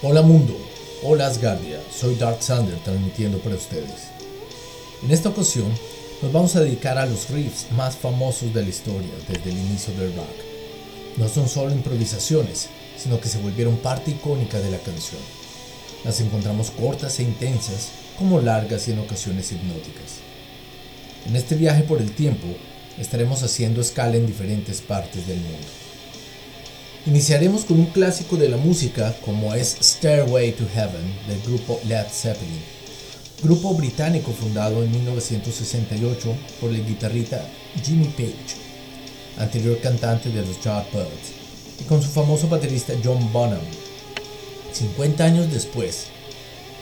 Hola mundo, hola Asgardia, soy Dark Sander transmitiendo para ustedes. En esta ocasión nos vamos a dedicar a los riffs más famosos de la historia desde el inicio del rock. No son solo improvisaciones, sino que se volvieron parte icónica de la canción. Las encontramos cortas e intensas, como largas y en ocasiones hipnóticas. En este viaje por el tiempo estaremos haciendo escala en diferentes partes del mundo. Iniciaremos con un clásico de la música como es Stairway to Heaven del grupo Led Zeppelin, grupo británico fundado en 1968 por el guitarrista Jimmy Page, anterior cantante de los Yardbirds, y con su famoso baterista John Bonham. 50 años después,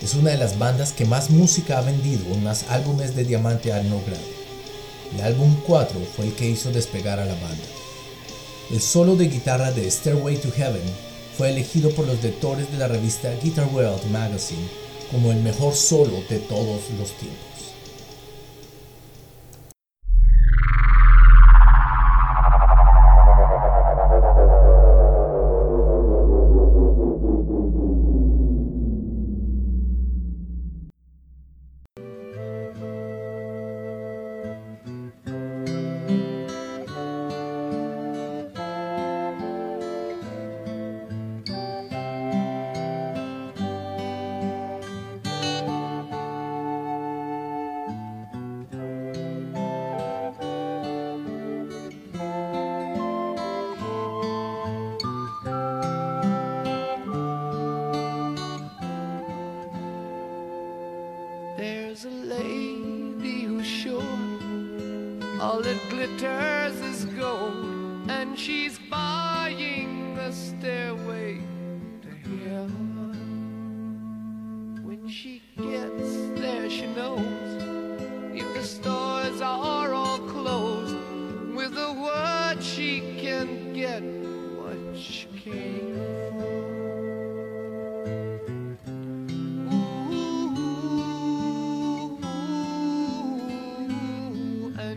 es una de las bandas que más música ha vendido en más álbumes de diamante al no grado. El álbum 4 fue el que hizo despegar a la banda. El solo de guitarra de Stairway to Heaven fue elegido por los lectores de la revista Guitar World Magazine como el mejor solo de todos los tiempos.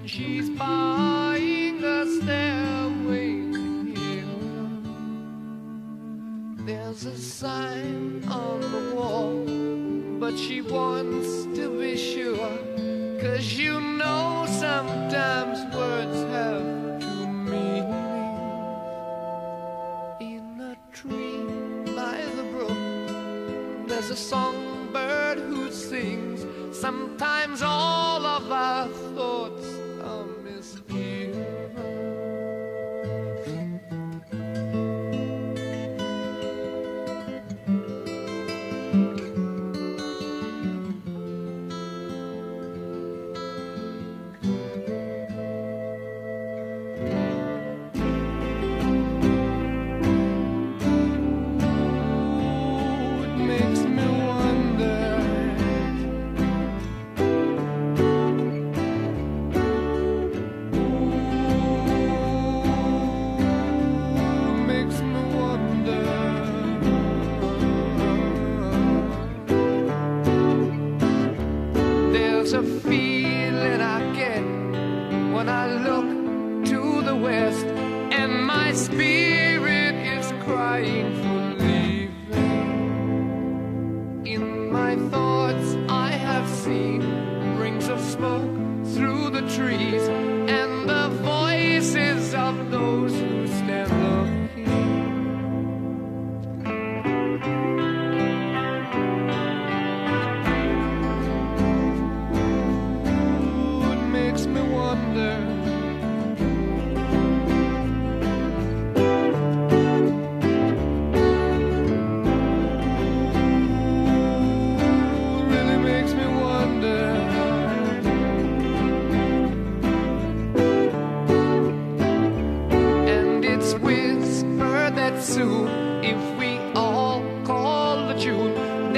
She's buying a stairway heaven. There's a sign on the wall, but she wants to be sure. Cause you know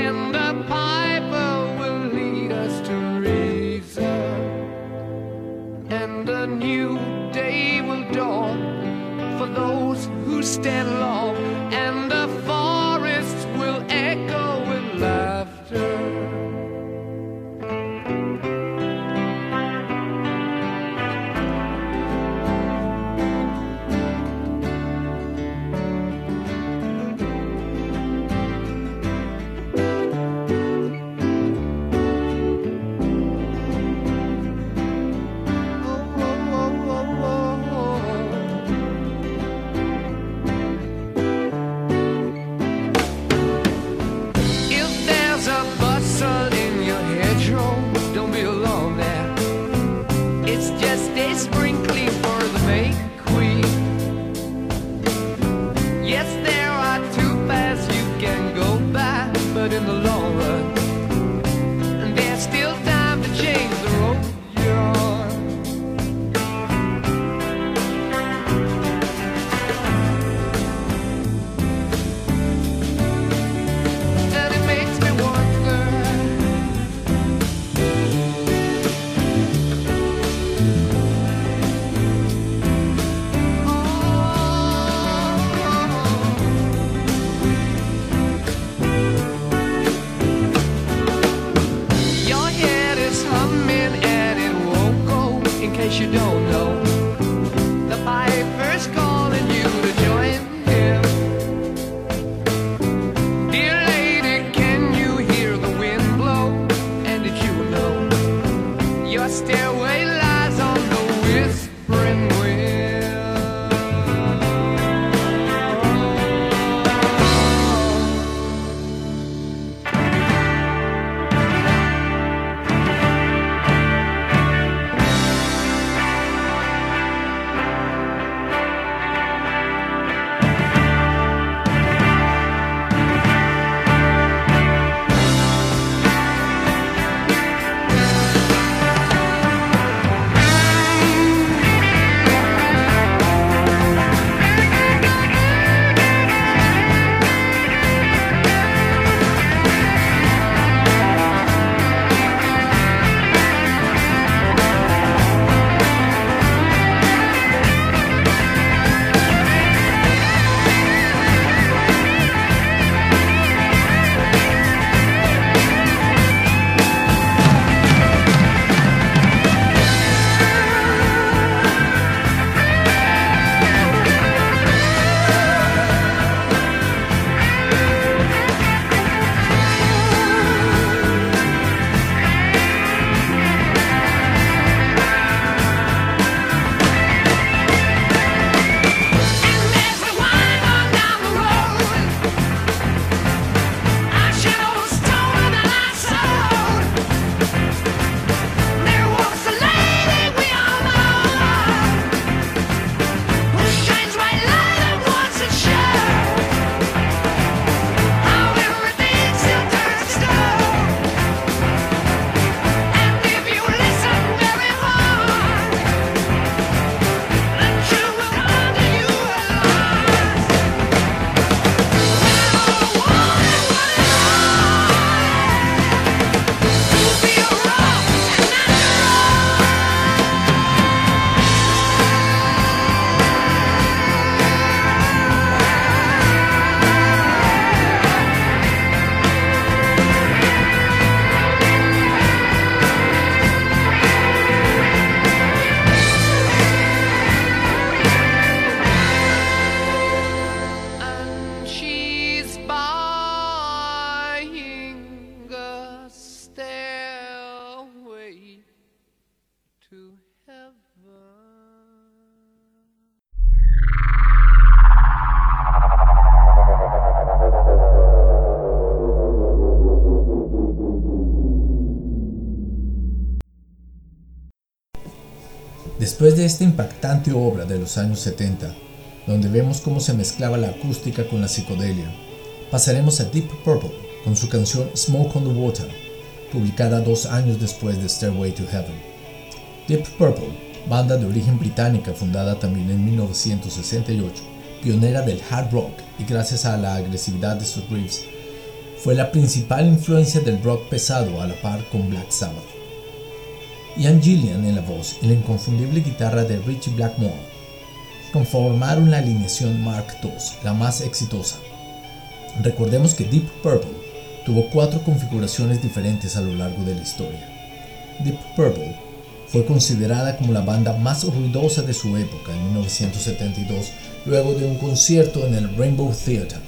in the Después de esta impactante obra de los años 70, donde vemos cómo se mezclaba la acústica con la psicodelia, pasaremos a Deep Purple con su canción Smoke on the Water, publicada dos años después de Stairway to Heaven. Deep Purple, banda de origen británica fundada también en 1968, pionera del hard rock y gracias a la agresividad de sus riffs, fue la principal influencia del rock pesado a la par con Black Sabbath. Ian Gillian en la voz y la inconfundible guitarra de Richie Blackmore conformaron la alineación Mark II, la más exitosa. Recordemos que Deep Purple tuvo cuatro configuraciones diferentes a lo largo de la historia. Deep Purple fue considerada como la banda más ruidosa de su época en 1972 luego de un concierto en el Rainbow Theatre.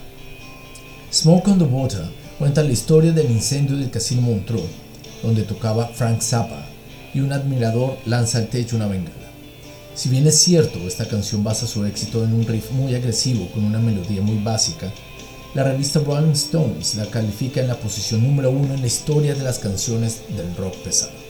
Smoke on the Water cuenta la historia del incendio del Casino Montreux, donde tocaba Frank Zappa y un admirador lanza al techo una bengala. Si bien es cierto, esta canción basa su éxito en un riff muy agresivo con una melodía muy básica, la revista Rolling Stones la califica en la posición número uno en la historia de las canciones del rock pesado.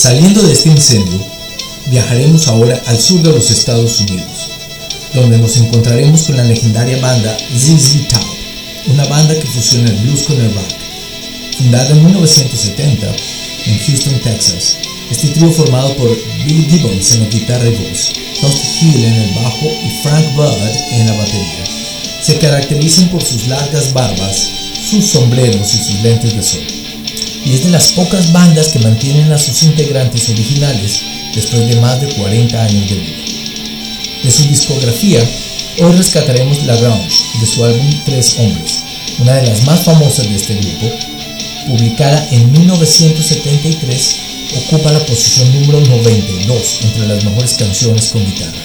Saliendo de este incendio, viajaremos ahora al sur de los Estados Unidos, donde nos encontraremos con la legendaria banda ZZ Top, una banda que fusiona el blues con el rock. Fundada en 1970 en Houston, Texas, este trío formado por Billy Gibbons en la guitarra y voz, Dusty Hill en el bajo y Frank Budd en la batería, se caracterizan por sus largas barbas, sus sombreros y sus lentes de sol. Y es de las pocas bandas que mantienen a sus integrantes originales después de más de 40 años de vida. De su discografía, hoy rescataremos La Grange de su álbum Tres Hombres, una de las más famosas de este grupo, publicada en 1973, ocupa la posición número 92 entre las mejores canciones con guitarra.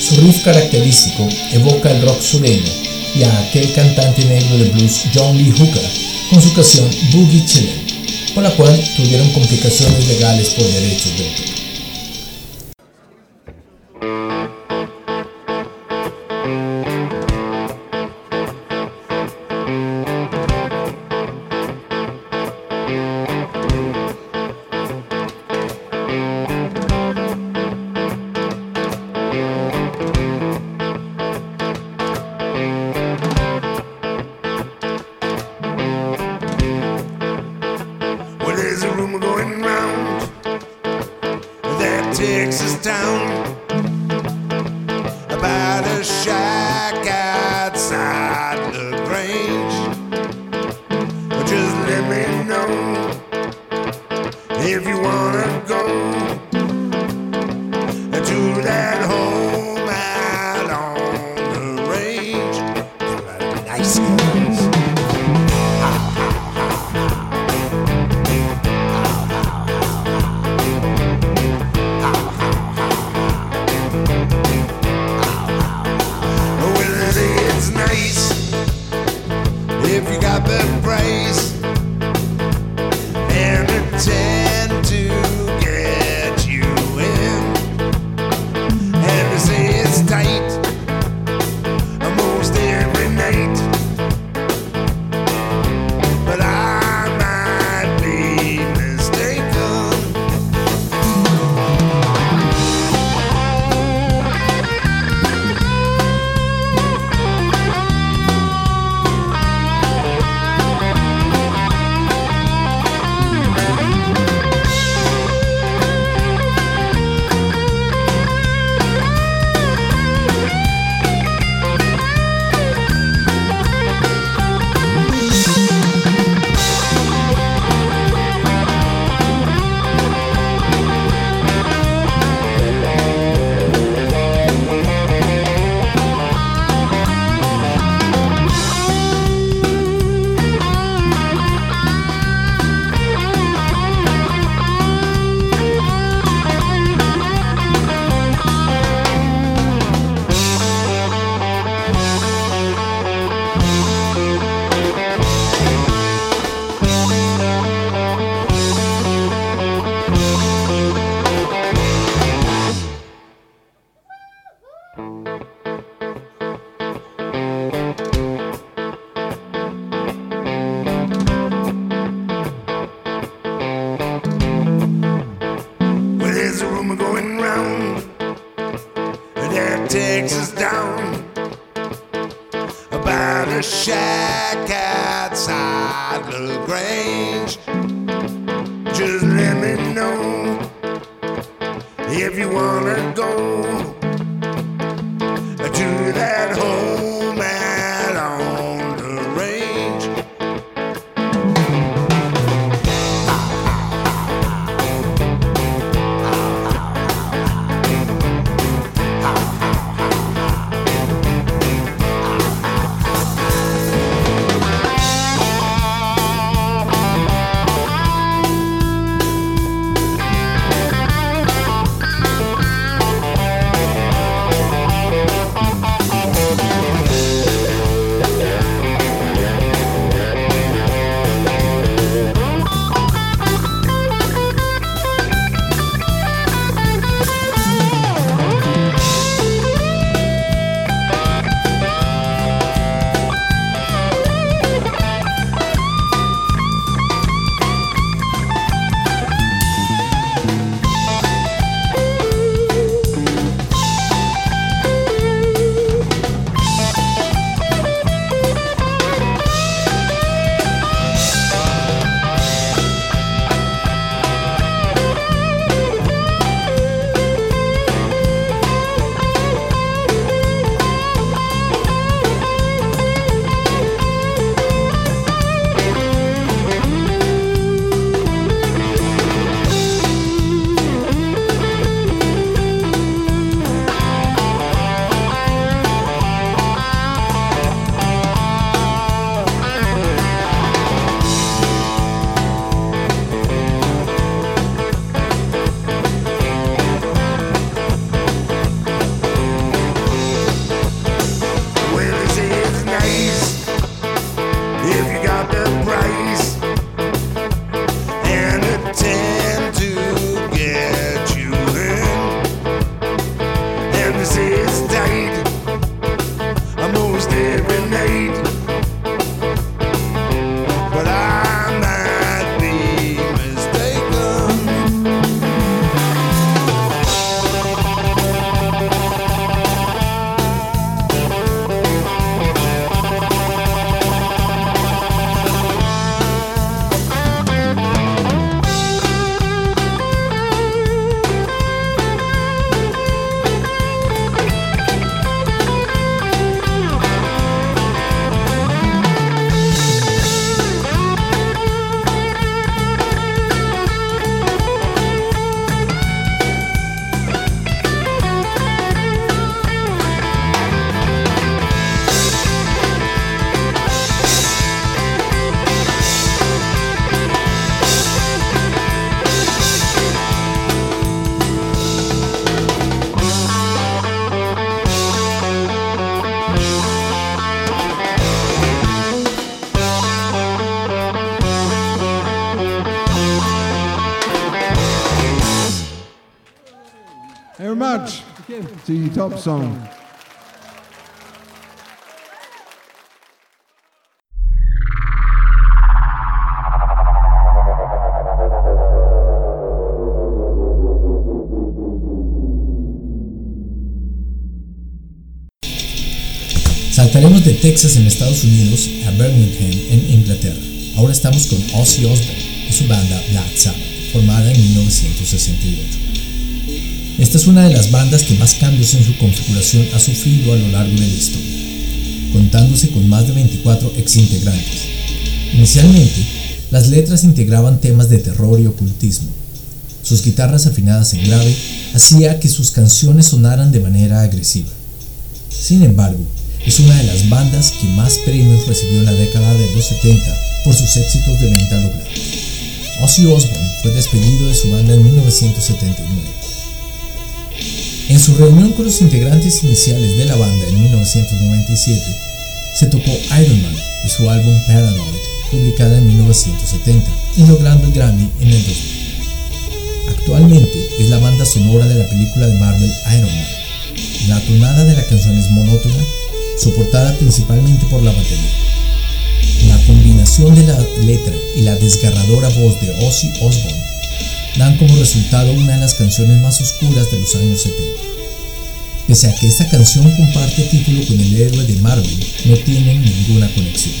Su riff característico evoca el rock sureño y a aquel cantante negro de blues John Lee Hooker con su canción Boogie Chillin', por la cual tuvieron complicaciones legales por derechos de autor. Saltaremos de Texas en Estados Unidos a Birmingham en Inglaterra. Ahora estamos con Ozzy Osbourne y su banda Black Sabbath, formada en 1968. Esta es una de las bandas que más cambios en su configuración ha sufrido a lo largo de la historia, contándose con más de 24 exintegrantes. Inicialmente, las letras integraban temas de terror y ocultismo. Sus guitarras afinadas en grave hacía que sus canciones sonaran de manera agresiva. Sin embargo, es una de las bandas que más premios recibió en la década de los 70 por sus éxitos de venta logrados. Ozzy Osbourne fue despedido de su banda en 1979. En su reunión con los integrantes iniciales de la banda en 1997, se tocó Iron Man y su álbum Paranoid, publicada en 1970, y logrando el Grammy en el 2000. Actualmente es la banda sonora de la película de Marvel Iron Man. La tonada de la canción es monótona soportada principalmente por la batería. La combinación de la letra y la desgarradora voz de Ozzy Osbourne dan como resultado una de las canciones más oscuras de los años 70. Pese a que esta canción comparte título con el héroe de Marvel, no tienen ninguna conexión.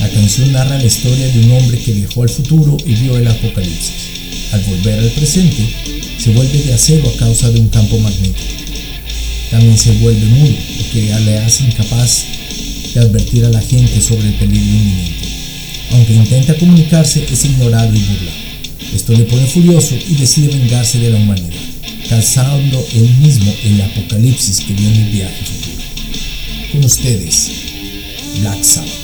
La canción narra la historia de un hombre que viajó al futuro y vio el apocalipsis. Al volver al presente, se vuelve de acero a causa de un campo magnético también se vuelve mudo, lo que le hace incapaz de advertir a la gente sobre el peligro inminente. Aunque intenta comunicarse, es ignorado y burlado. Esto le pone furioso y decide vengarse de la humanidad, causando él mismo el apocalipsis que viene el viaje futuro. Con ustedes, Black Sabbath.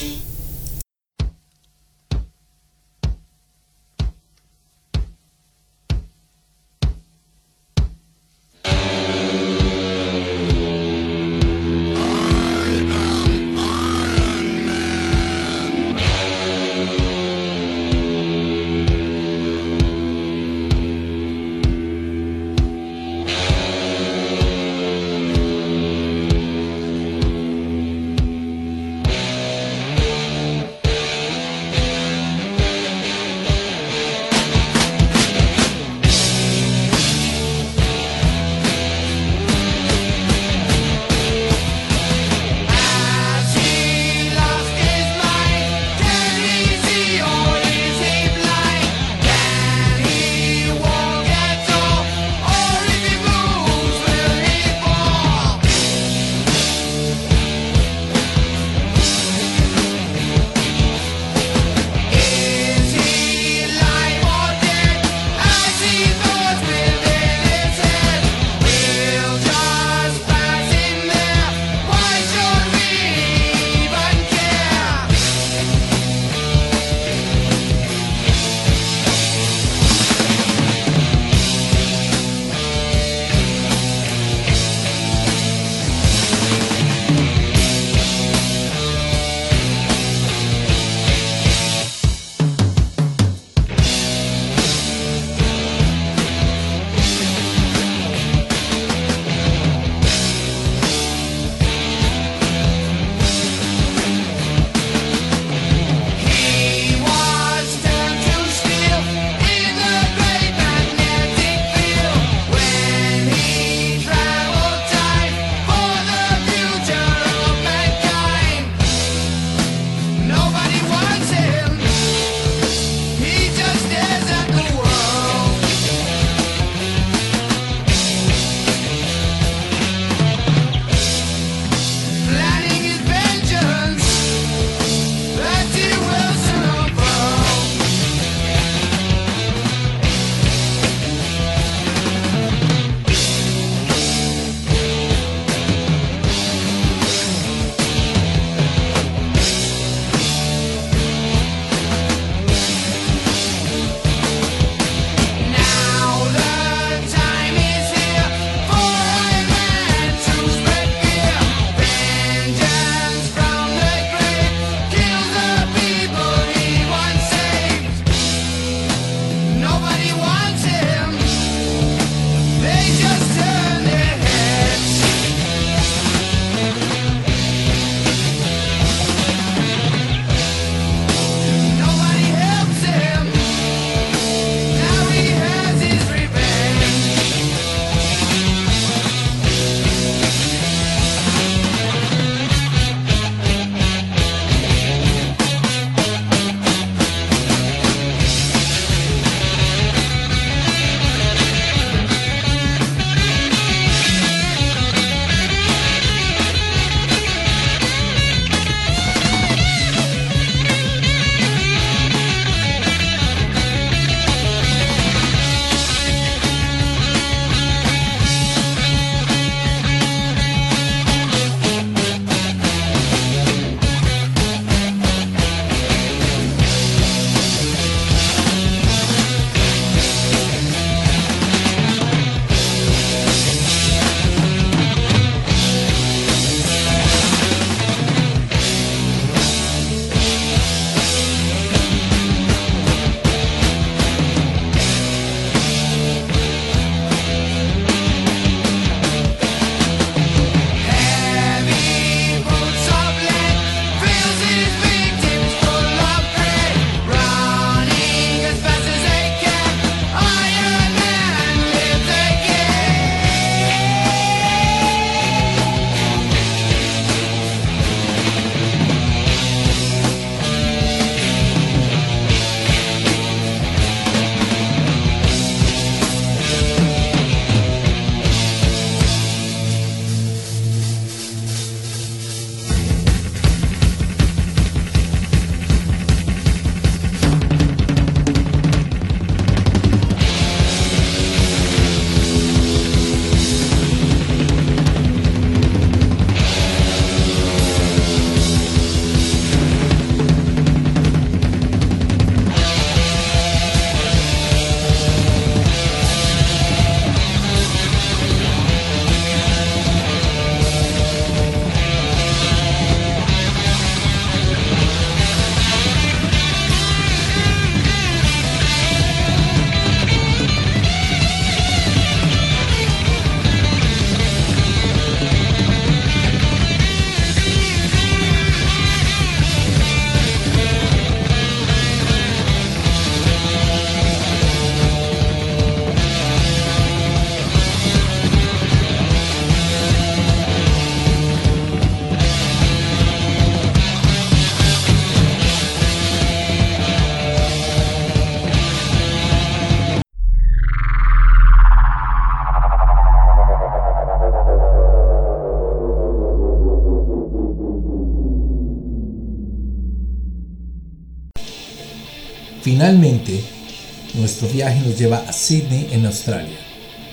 Sydney, en Australia,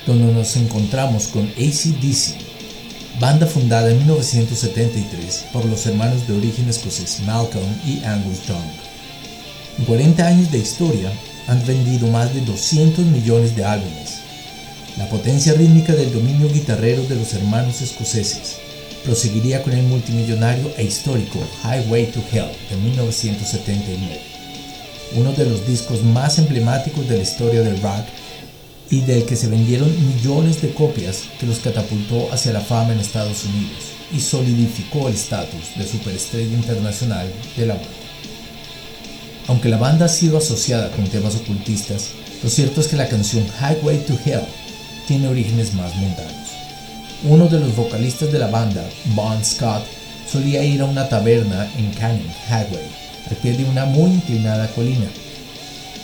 donde nos encontramos con ACDC, banda fundada en 1973 por los hermanos de origen escocés Malcolm y Angus Young. En 40 años de historia han vendido más de 200 millones de álbumes. La potencia rítmica del dominio guitarrero de los hermanos escoceses proseguiría con el multimillonario e histórico Highway to Hell de 1979, uno de los discos más emblemáticos de la historia del rock y del que se vendieron millones de copias que los catapultó hacia la fama en Estados Unidos y solidificó el estatus de superestrella internacional de la banda. Aunque la banda ha sido asociada con temas ocultistas, lo cierto es que la canción Highway to Hell tiene orígenes más mundanos. Uno de los vocalistas de la banda, Bon Scott, solía ir a una taberna en Canning Highway, al pie de una muy inclinada colina,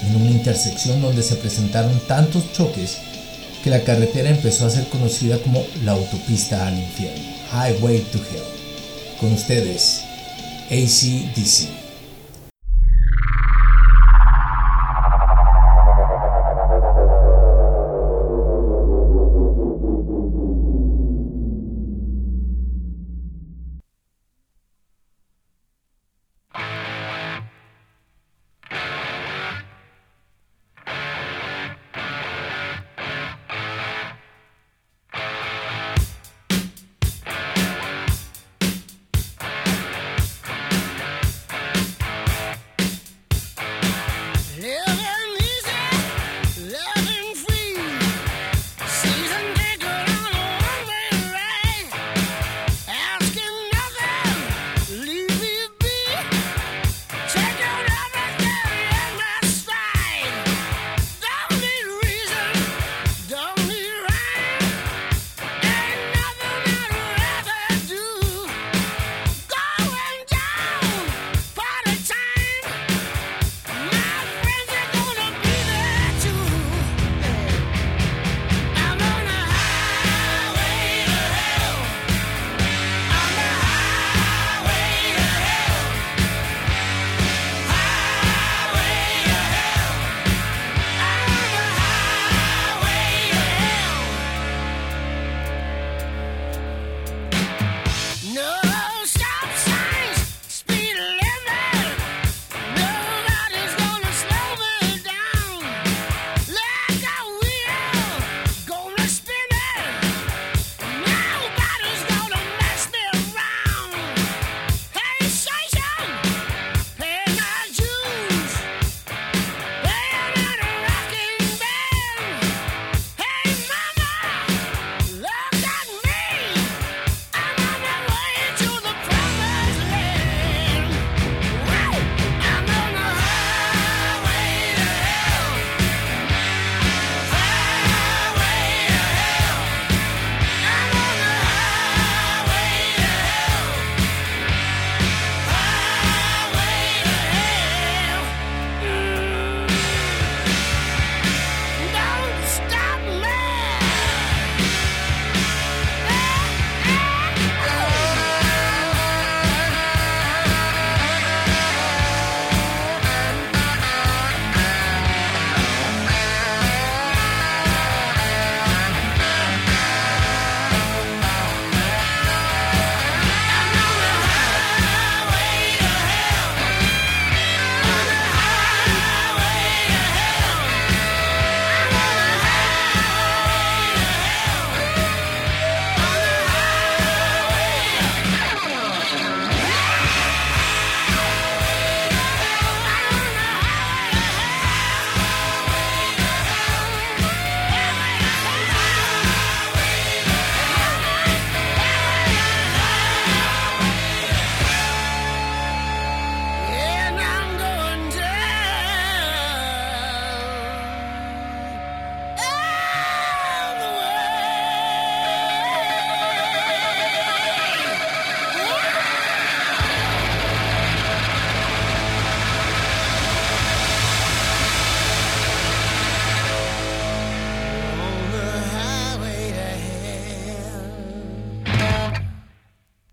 en una intersección donde se presentaron tantos choques que la carretera empezó a ser conocida como la autopista al infierno, Highway to Hell. Con ustedes, ACDC.